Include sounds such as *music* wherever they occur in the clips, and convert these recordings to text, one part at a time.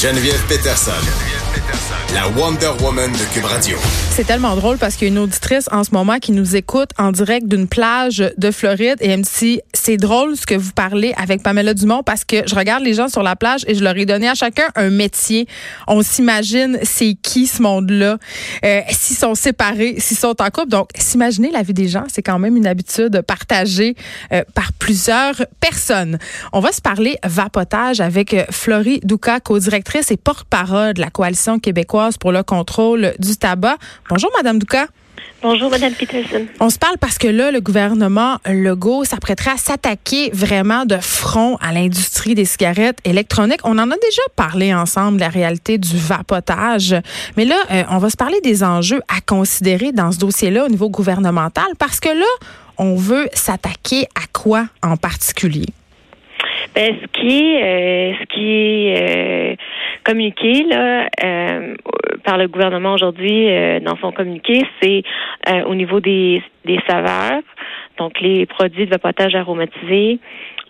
Geneviève Peterson. La Wonder Woman de Cube Radio. C'est tellement drôle parce qu'il y a une auditrice en ce moment qui nous écoute en direct d'une plage de Floride et elle me dit c'est drôle ce que vous parlez avec Pamela Dumont parce que je regarde les gens sur la plage et je leur ai donné à chacun un métier. On s'imagine c'est qui ce monde-là, euh, s'ils sont séparés, s'ils sont en couple. Donc s'imaginer la vie des gens, c'est quand même une habitude partagée euh, par plusieurs personnes. On va se parler vapotage avec Florie Douca, co-directrice et porte-parole de la coalition québécoise pour le contrôle du tabac. Bonjour, Madame Douca. Bonjour, Madame Peterson. On se parle parce que là, le gouvernement Legault s'apprêterait à s'attaquer vraiment de front à l'industrie des cigarettes électroniques. On en a déjà parlé ensemble, la réalité du vapotage. Mais là, euh, on va se parler des enjeux à considérer dans ce dossier-là au niveau gouvernemental parce que là, on veut s'attaquer à quoi en particulier? Ben, ce qui est, euh, ce qui est euh, communiqué là euh, par le gouvernement aujourd'hui dans son communiqué, c'est au niveau des, des saveurs, donc les produits de vapotage aromatisés.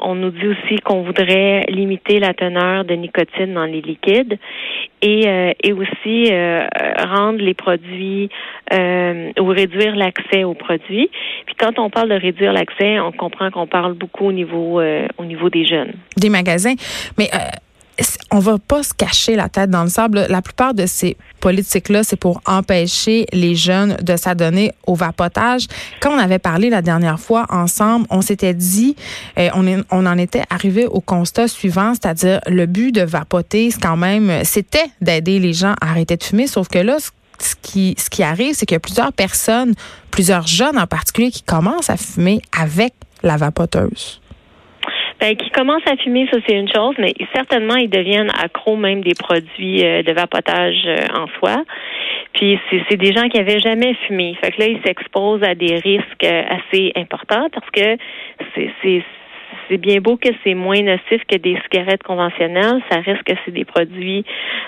On nous dit aussi qu'on voudrait limiter la teneur de nicotine dans les liquides et, et aussi rendre les produits ou réduire l'accès aux produits. Puis quand on parle de réduire l'accès, on comprend qu'on parle beaucoup au niveau au niveau des jeunes. Des magasins, mais on va pas se cacher la tête dans le sable. La plupart de ces politiques-là, c'est pour empêcher les jeunes de s'adonner au vapotage. Quand on avait parlé la dernière fois ensemble, on s'était dit, euh, on, on en était arrivé au constat suivant, c'est-à-dire le but de vapoter, c'est quand même, c'était d'aider les gens à arrêter de fumer, sauf que là, ce qui, ce qui arrive, c'est qu'il y a plusieurs personnes, plusieurs jeunes en particulier, qui commencent à fumer avec la vapoteuse. Ben, qui commencent à fumer, ça c'est une chose, mais certainement ils deviennent accros même des produits euh, de vapotage euh, en soi. Puis c'est des gens qui avaient jamais fumé. Fait que là, ils s'exposent à des risques euh, assez importants parce que c'est c'est bien beau que c'est moins nocif que des cigarettes conventionnelles, ça reste que c'est des produits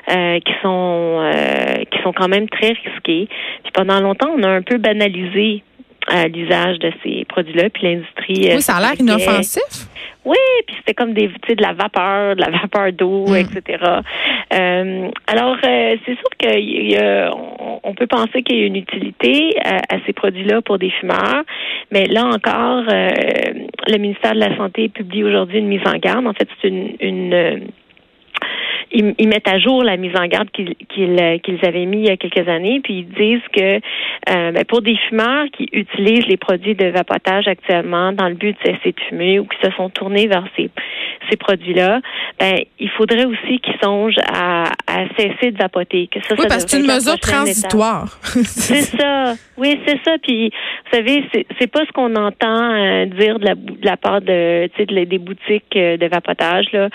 qui sont qui sont quand même très risqués. Puis pendant longtemps, on a un peu banalisé l'usage de ces produits-là, puis l'industrie. Oui, ça a l'air inoffensif. Oui, puis c'était comme des, de la vapeur, de la vapeur d'eau, mm. etc. Euh, alors, euh, c'est sûr qu'on on peut penser qu'il y a une utilité à, ces produits-là pour des fumeurs, mais là encore, euh, le ministère de la Santé publie aujourd'hui une mise en garde. En fait, c'est une, une ils, mettent à jour la mise en garde qu'ils qu'ils avaient mis il y a quelques années, puis ils disent que euh, ben, pour des fumeurs qui utilisent les produits de vapotage actuellement dans le but de cesser de fumer ou qui se sont tournés vers ces, ces produits-là, ben, il faudrait aussi qu'ils songent à, à, cesser de vapoter. Que ça, oui, parce que c'est une mesure transitoire. c'est ça. Oui, c'est ça. Puis, vous savez, c'est pas ce qu'on entend euh, dire de la, de la part de, de, des boutiques euh, de vapotage. Là.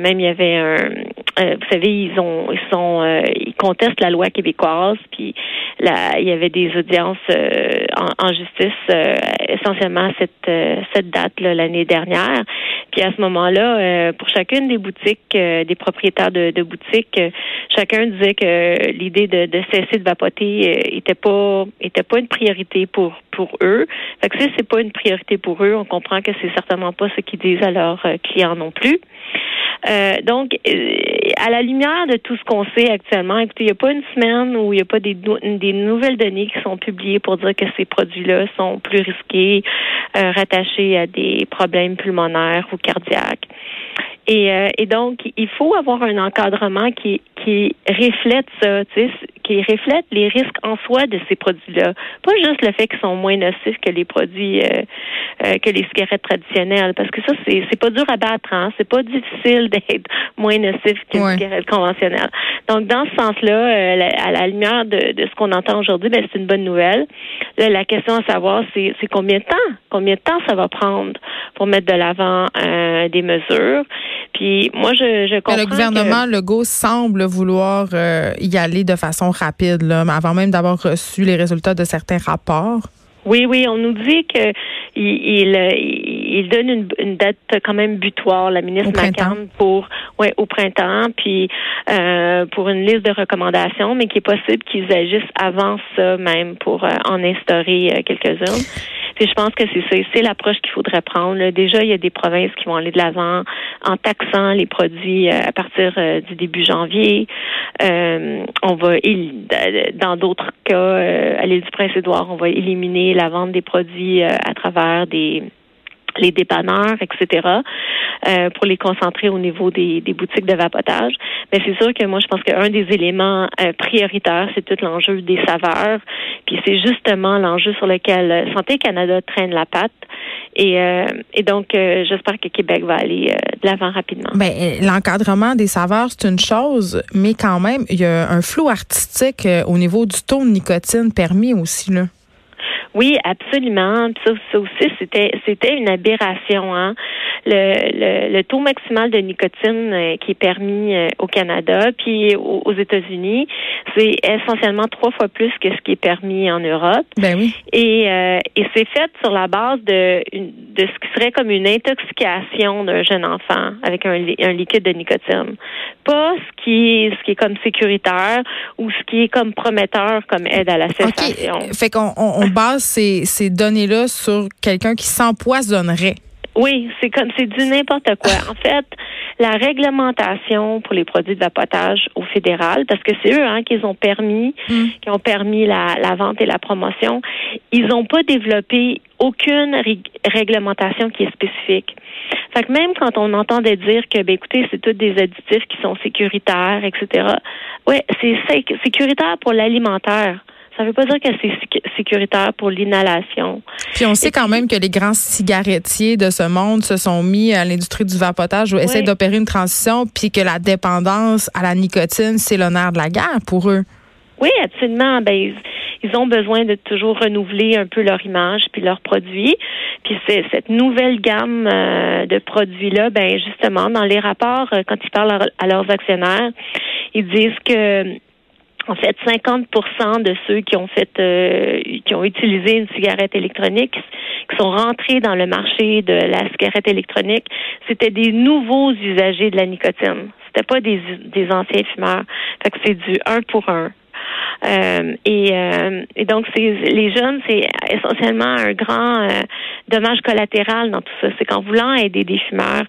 même il y avait un, vous savez, ils ont, ils sont, ils contestent la loi québécoise. Puis, là, il y avait des audiences euh, en, justice euh, essentiellement cette euh, cette date l'année dernière. Puis à ce moment-là, pour chacune des boutiques, des propriétaires de, de boutiques, chacun disait que l'idée de, de, cesser de vapoter était pas était pas une priorité pour pour eux. Fait que si c'est pas une priorité pour eux, on comprend que c'est certainement pas ce qu'ils disent à leurs clients non plus. Euh, donc, euh, à la lumière de tout ce qu'on sait actuellement, écoutez, il n'y a pas une semaine où il n'y a pas des, nouvelles données qui sont publiées pour dire que ces produits-là sont plus risqués, euh, rattachés à des problèmes pulmonaires ou cardiaques. Et, euh, et, donc, il faut avoir un encadrement qui, qui reflète ça, qui reflète les risques en soi de ces produits-là. Pas juste le fait qu'ils sont moins nocifs que les produits, euh, euh que les cigarettes traditionnelles, parce que ça, c'est, c'est pas dur à battre, hein? C'est pas difficile *laughs* d'être moins nocif qu'une cigarette conventionnelle. Donc, dans ce sens-là, euh, à la lumière de, de ce qu'on entend aujourd'hui, ben, c'est une bonne nouvelle. Là, la question à savoir, c'est, c'est combien de temps? Combien de temps ça va prendre pour mettre de l'avant euh, des mesures? Puis moi, je, je comprends. le gouvernement Legault semble vouloir euh, y aller de façon rapide, là, avant même d'avoir reçu les résultats de certains rapports. Oui, oui, on nous dit que il, il, donne une, une, date quand même butoir, la ministre McCann, pour ouais au printemps, puis euh, pour une liste de recommandations, mais qui est possible qu'ils agissent avant ça même pour euh, en instaurer euh, quelques-unes. Je pense que c'est c'est l'approche qu'il faudrait prendre. Déjà, il y a des provinces qui vont aller de l'avant en taxant les produits à partir du début janvier. on va dans d'autres cas, à l'île du Prince-Édouard, on va éliminer la vente des produits à travers des les dépanneurs, etc., euh, pour les concentrer au niveau des, des boutiques de vapotage. Mais c'est sûr que moi, je pense qu'un des éléments euh, prioritaires, c'est tout l'enjeu des saveurs. Puis c'est justement l'enjeu sur lequel euh, Santé Canada traîne la patte. Et, euh, et donc, j'espère que Québec va aller de l'avant rapidement. Ben, l'encadrement des saveurs, c'est une chose, mais quand même, il y a un flou artistique au niveau du taux de nicotine permis aussi, là. Oui, absolument. Ça, ça aussi, c'était c'était une aberration. Hein? Le, le, taux maximal de nicotine euh, qui est permis euh, au Canada, puis aux, États-Unis, c'est essentiellement trois fois plus que ce qui est permis en Europe. Ben oui. Et, euh, et c'est fait sur la base de, de ce qui serait comme une intoxication d'un jeune enfant avec un, un liquide de nicotine. Pas ce qui est, ce qui est comme sécuritaire ou ce qui est comme prometteur comme aide à la cessation. Fait qu'on on base ces, ces données-là sur quelqu'un qui s'empoisonnerait? Oui, c'est comme c'est du n'importe quoi. En fait, la réglementation pour les produits de vapotage au fédéral, parce que c'est eux hein, qui ont permis, mm. qui ont permis la, la, vente et la promotion, ils n'ont pas développé aucune réglementation qui est spécifique. Fait que même quand on entendait dire que, ben écoutez, c'est tous des additifs qui sont sécuritaires, etc. Ouais, c'est sécuritaire pour l'alimentaire. Ça ne veut pas dire que c'est sécuritaire pour l'inhalation. Puis on sait quand même que les grands cigarettiers de ce monde se sont mis à l'industrie du vapotage ou essaient d'opérer une transition, puis que la dépendance à la nicotine, c'est l'honneur de la guerre pour eux. Oui, absolument. Ben, ils ont besoin de toujours renouveler un peu leur image puis leurs produits. Puis c'est cette nouvelle gamme euh, de produits-là, ben justement, dans les rapports, euh, quand ils parlent à leurs actionnaires, ils disent que en fait, 50% de ceux qui ont fait, euh, qui ont utilisé une cigarette électronique, qui sont rentrés dans le marché de la cigarette électronique, c'était des nouveaux usagers de la nicotine. C'était pas des, des anciens fumeurs. Fait que c'est du un pour un. Euh, et, euh, et, donc, c'est, les jeunes, c'est essentiellement un grand euh, dommage collatéral dans tout ça. C'est qu'en voulant aider des fumeurs,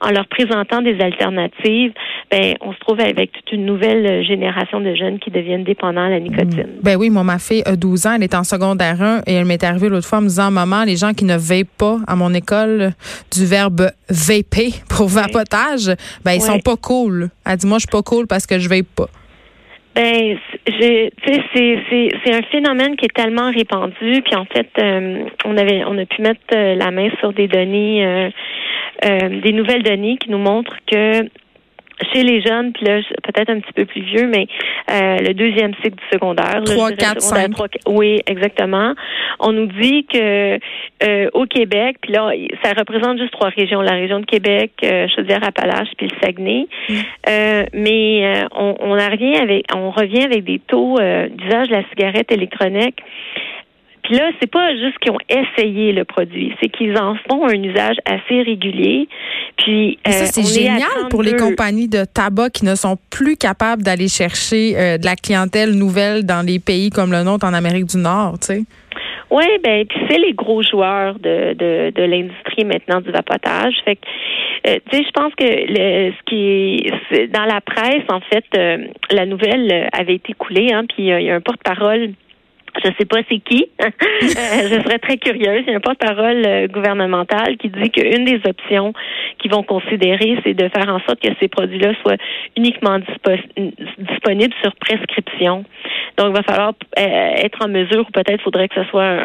en leur présentant des alternatives, ben, on se trouve avec toute une nouvelle génération de jeunes qui deviennent dépendants à la nicotine. Ben oui, moi, ma fille a 12 ans, elle est en secondaire 1 et elle m'est arrivée l'autre fois en me disant, maman, les gens qui ne veillent pas à mon école du verbe vaper pour vapotage, ben, ils sont pas cool. Elle dit, moi, je suis pas cool parce que je veille pas. Ben, c'est un phénomène qui est tellement répandu. Puis en fait, euh, on avait on a pu mettre euh, la main sur des données, euh, des nouvelles données qui nous montrent que chez les jeunes, puis là, peut-être un petit peu plus vieux, mais euh, le deuxième cycle du secondaire. 3, 4, 5. oui, exactement. On nous dit que euh, au Québec, puis là, ça représente juste trois régions, la région de Québec, euh, Chaudière-Appalaches, puis le Saguenay. Mm. Euh, mais on, on a rien avec, on revient avec des taux d'usage de la cigarette électronique puis là, c'est pas juste qu'ils ont essayé le produit, c'est qu'ils en font un usage assez régulier. Puis ça, c'est génial pour les compagnies de tabac qui ne sont plus capables d'aller chercher euh, de la clientèle nouvelle dans les pays comme le nôtre en Amérique du Nord, tu sais. Oui, ben puis c'est les gros joueurs de, de, de l'industrie maintenant du vapotage. Fait que euh, tu sais, je pense que le, ce qui est, dans la presse, en fait, euh, la nouvelle avait été coulée, hein, puis il y a un porte-parole je sais pas c'est qui. *laughs* Euh, je serais très curieuse. Il y a un porte-parole euh, gouvernemental qui dit qu'une des options qu'ils vont considérer, c'est de faire en sorte que ces produits-là soient uniquement disponibles sur prescription. Donc, il va falloir euh, être en mesure, ou peut-être faudrait que ce soit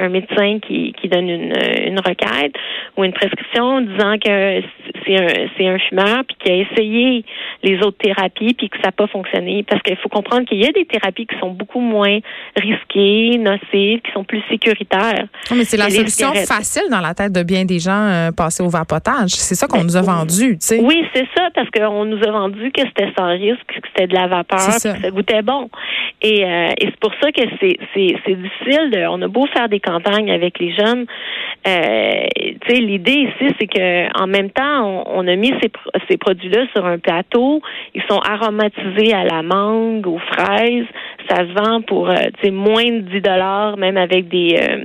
un, médecin qui, donne une, requête ou une prescription disant que c'est un, un fumeur puis qui a essayé les autres thérapies puis que ça n'a pas fonctionné. Parce qu'il faut comprendre qu'il y a des thérapies qui sont beaucoup moins risquées, nocives, qui sont plus sécuritaires. mais c'est la solution facile dans la tête de bien des gens euh, passer au vapotage. C'est ça qu'on ben, nous a vendu, tu sais. Oui, c'est ça, parce qu'on nous a vendu que c'était sans risque, que c'était de la vapeur, que ça goûtait bon. Et euh, et c'est pour ça que c'est difficile. De, on a beau faire des campagnes avec les jeunes. Euh, tu sais, l'idée ici, c'est que en même temps, on, on a mis ces, ces produits-là sur un plateau. Ils sont aromatisés à la mangue, aux fraises. Ça se vend pour, euh, moins de 10 dollars, même avec euh,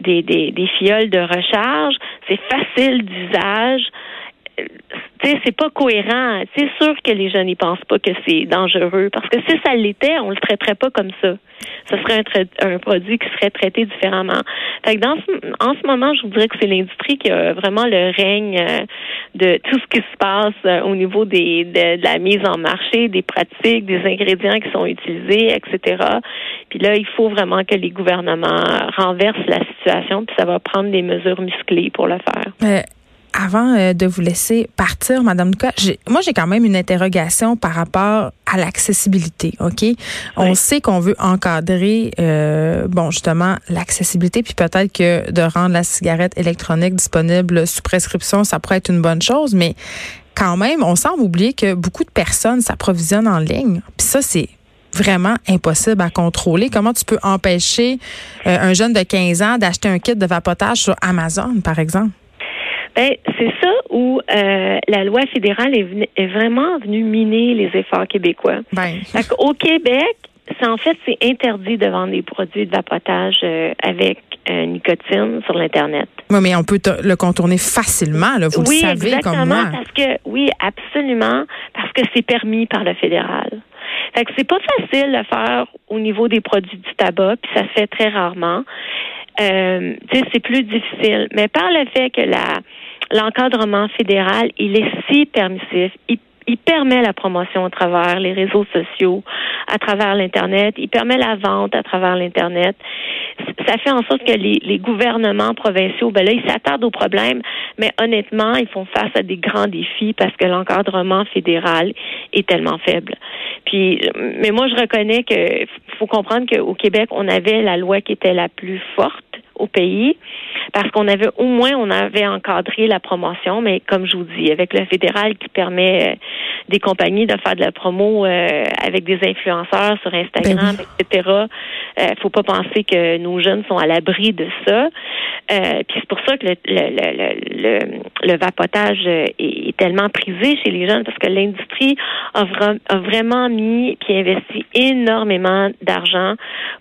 des fioles de recharge. C'est facile d'usage c'est pas cohérent. C'est sûr que les jeunes n'y pensent pas que c'est dangereux parce que si ça l'était, on le traiterait pas comme ça. Ce serait un, un produit qui serait traité différemment. Fait que dans en ce moment, je vous dirais que c'est l'industrie qui a vraiment le règne euh, de tout ce qui se passe euh, au niveau des de, la mise en marché, des pratiques, des ingrédients qui sont utilisés, etc. Puis là, il faut vraiment que les gouvernements renversent la situation, puis ça va prendre des mesures musclées pour le faire. Euh, avant euh, de vous laisser partir, Madame Lucas, moi j'ai quand même une interrogation par rapport à l'accessibilité. Ok, on sait qu'on veut encadrer, euh, bon justement l'accessibilité, puis peut-être que de rendre la cigarette électronique disponible sous prescription, ça pourrait être une bonne chose, mais quand même, on semble oublier que beaucoup de personnes s'approvisionnent en ligne. Puis ça, c'est vraiment impossible à contrôler. Comment tu peux empêcher euh, un jeune de 15 ans d'acheter un kit de vapotage sur Amazon, par exemple? Ben, c'est ça où euh, la loi fédérale est, est, vraiment venue miner les efforts québécois. Ben. Au Québec, c'est en fait c'est interdit de vendre des produits de vapotage euh, avec euh, nicotine sur l'internet. Oui, mais on peut le contourner facilement, là, vous oui, le savez exactement, comme moi. parce que oui, absolument, parce que c'est permis par le fédéral. Fait que c'est pas facile de faire au niveau des produits du tabac, puis ça se fait très rarement. Euh, c'est plus difficile. Mais par le fait que la l'encadrement fédéral, il est si permissif, il, il permet la promotion à travers les réseaux sociaux, à travers l'Internet, il permet la vente à travers l'Internet. Ça fait en sorte que les, les gouvernements provinciaux, ben là, ils s'attardent aux problèmes, mais honnêtement, ils font face à des grands défis parce que l'encadrement fédéral est tellement faible. Puis, mais moi, je reconnais que faut comprendre qu'au Québec, on avait la loi qui était la plus forte au pays parce qu'on avait au moins on avait encadré la promotion, mais comme je vous dis, avec le fédéral qui permet euh, des compagnies de faire de la promo euh, avec des influenceurs sur Instagram, ben etc. Euh, faut pas penser que nos jeunes sont à l'abri de ça. Euh, puis c'est pour ça que le, le, le, le, vapotage est, tellement prisé chez les jeunes parce que l'industrie a, a, vraiment mis puis investi énormément d'argent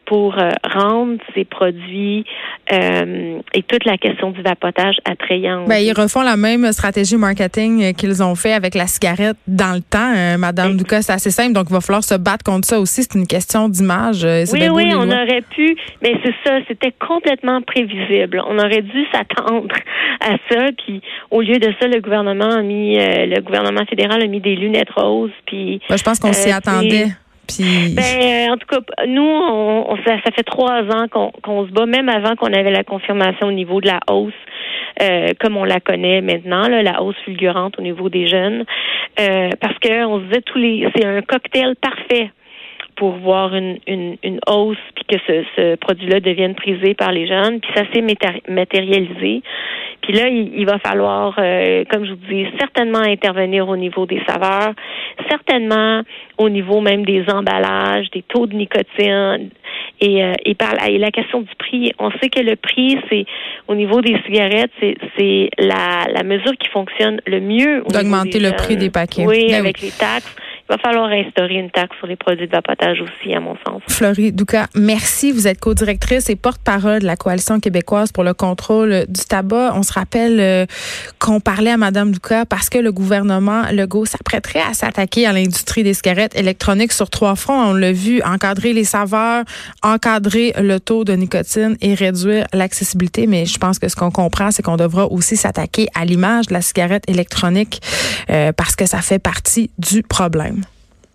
pour rendre ces produits et toute la question du vapotage attrayante. Ben, ils refont la même stratégie marketing qu'ils ont fait avec la cigarette dans le temps, euh, Madame Lucas. C'est assez simple, donc il va falloir se battre contre ça aussi. C'est une question d'image. Euh, oui, oui, on aurait pu, mais c'est ça, c'était complètement prévisible. On aurait dû s'attendre à ça, puis au lieu de ça, le gouvernement a mis, euh, le gouvernement fédéral a mis des lunettes roses, puis. Ben, je pense qu'on s'y attendait. Ben, en tout cas, nous, on, ça, fait trois ans qu'on se bat, même avant qu'on avait la confirmation au niveau de la hausse, euh, comme on la connaît maintenant, là, la hausse fulgurante au niveau des jeunes, euh, parce que on se disait tous les, c'est un cocktail parfait pour voir une, une, une hausse puis que ce, ce produit-là devienne prisé par les jeunes. Puis ça s'est matérialisé. Puis là, il, va falloir, euh, comme je vous dis, certainement intervenir au niveau des saveurs, certainement au niveau même des emballages, des taux de nicotine. Et, euh, et, par, et la question du prix, on sait que le prix, c'est au niveau des cigarettes, c'est la, la mesure qui fonctionne le mieux. D'augmenter le prix des paquets. Oui, ben avec les taxes. Il va falloir instaurer une taxe sur les produits de vapotage aussi, à mon sens. Fleury Douka, merci. Vous êtes co-directrice et porte-parole de la Coalition québécoise pour le contrôle du tabac. On se rappelle euh, qu'on parlait à Mme Douka parce que le gouvernement Legault s'apprêterait à s'attaquer à l'industrie des cigarettes électroniques sur trois fronts. On l'a vu, encadrer les saveurs, encadrer le taux de nicotine et réduire l'accessibilité. Mais je pense que ce qu'on comprend, c'est qu'on devra aussi s'attaquer à l'image de la cigarette électronique euh, parce que ça fait partie du problème.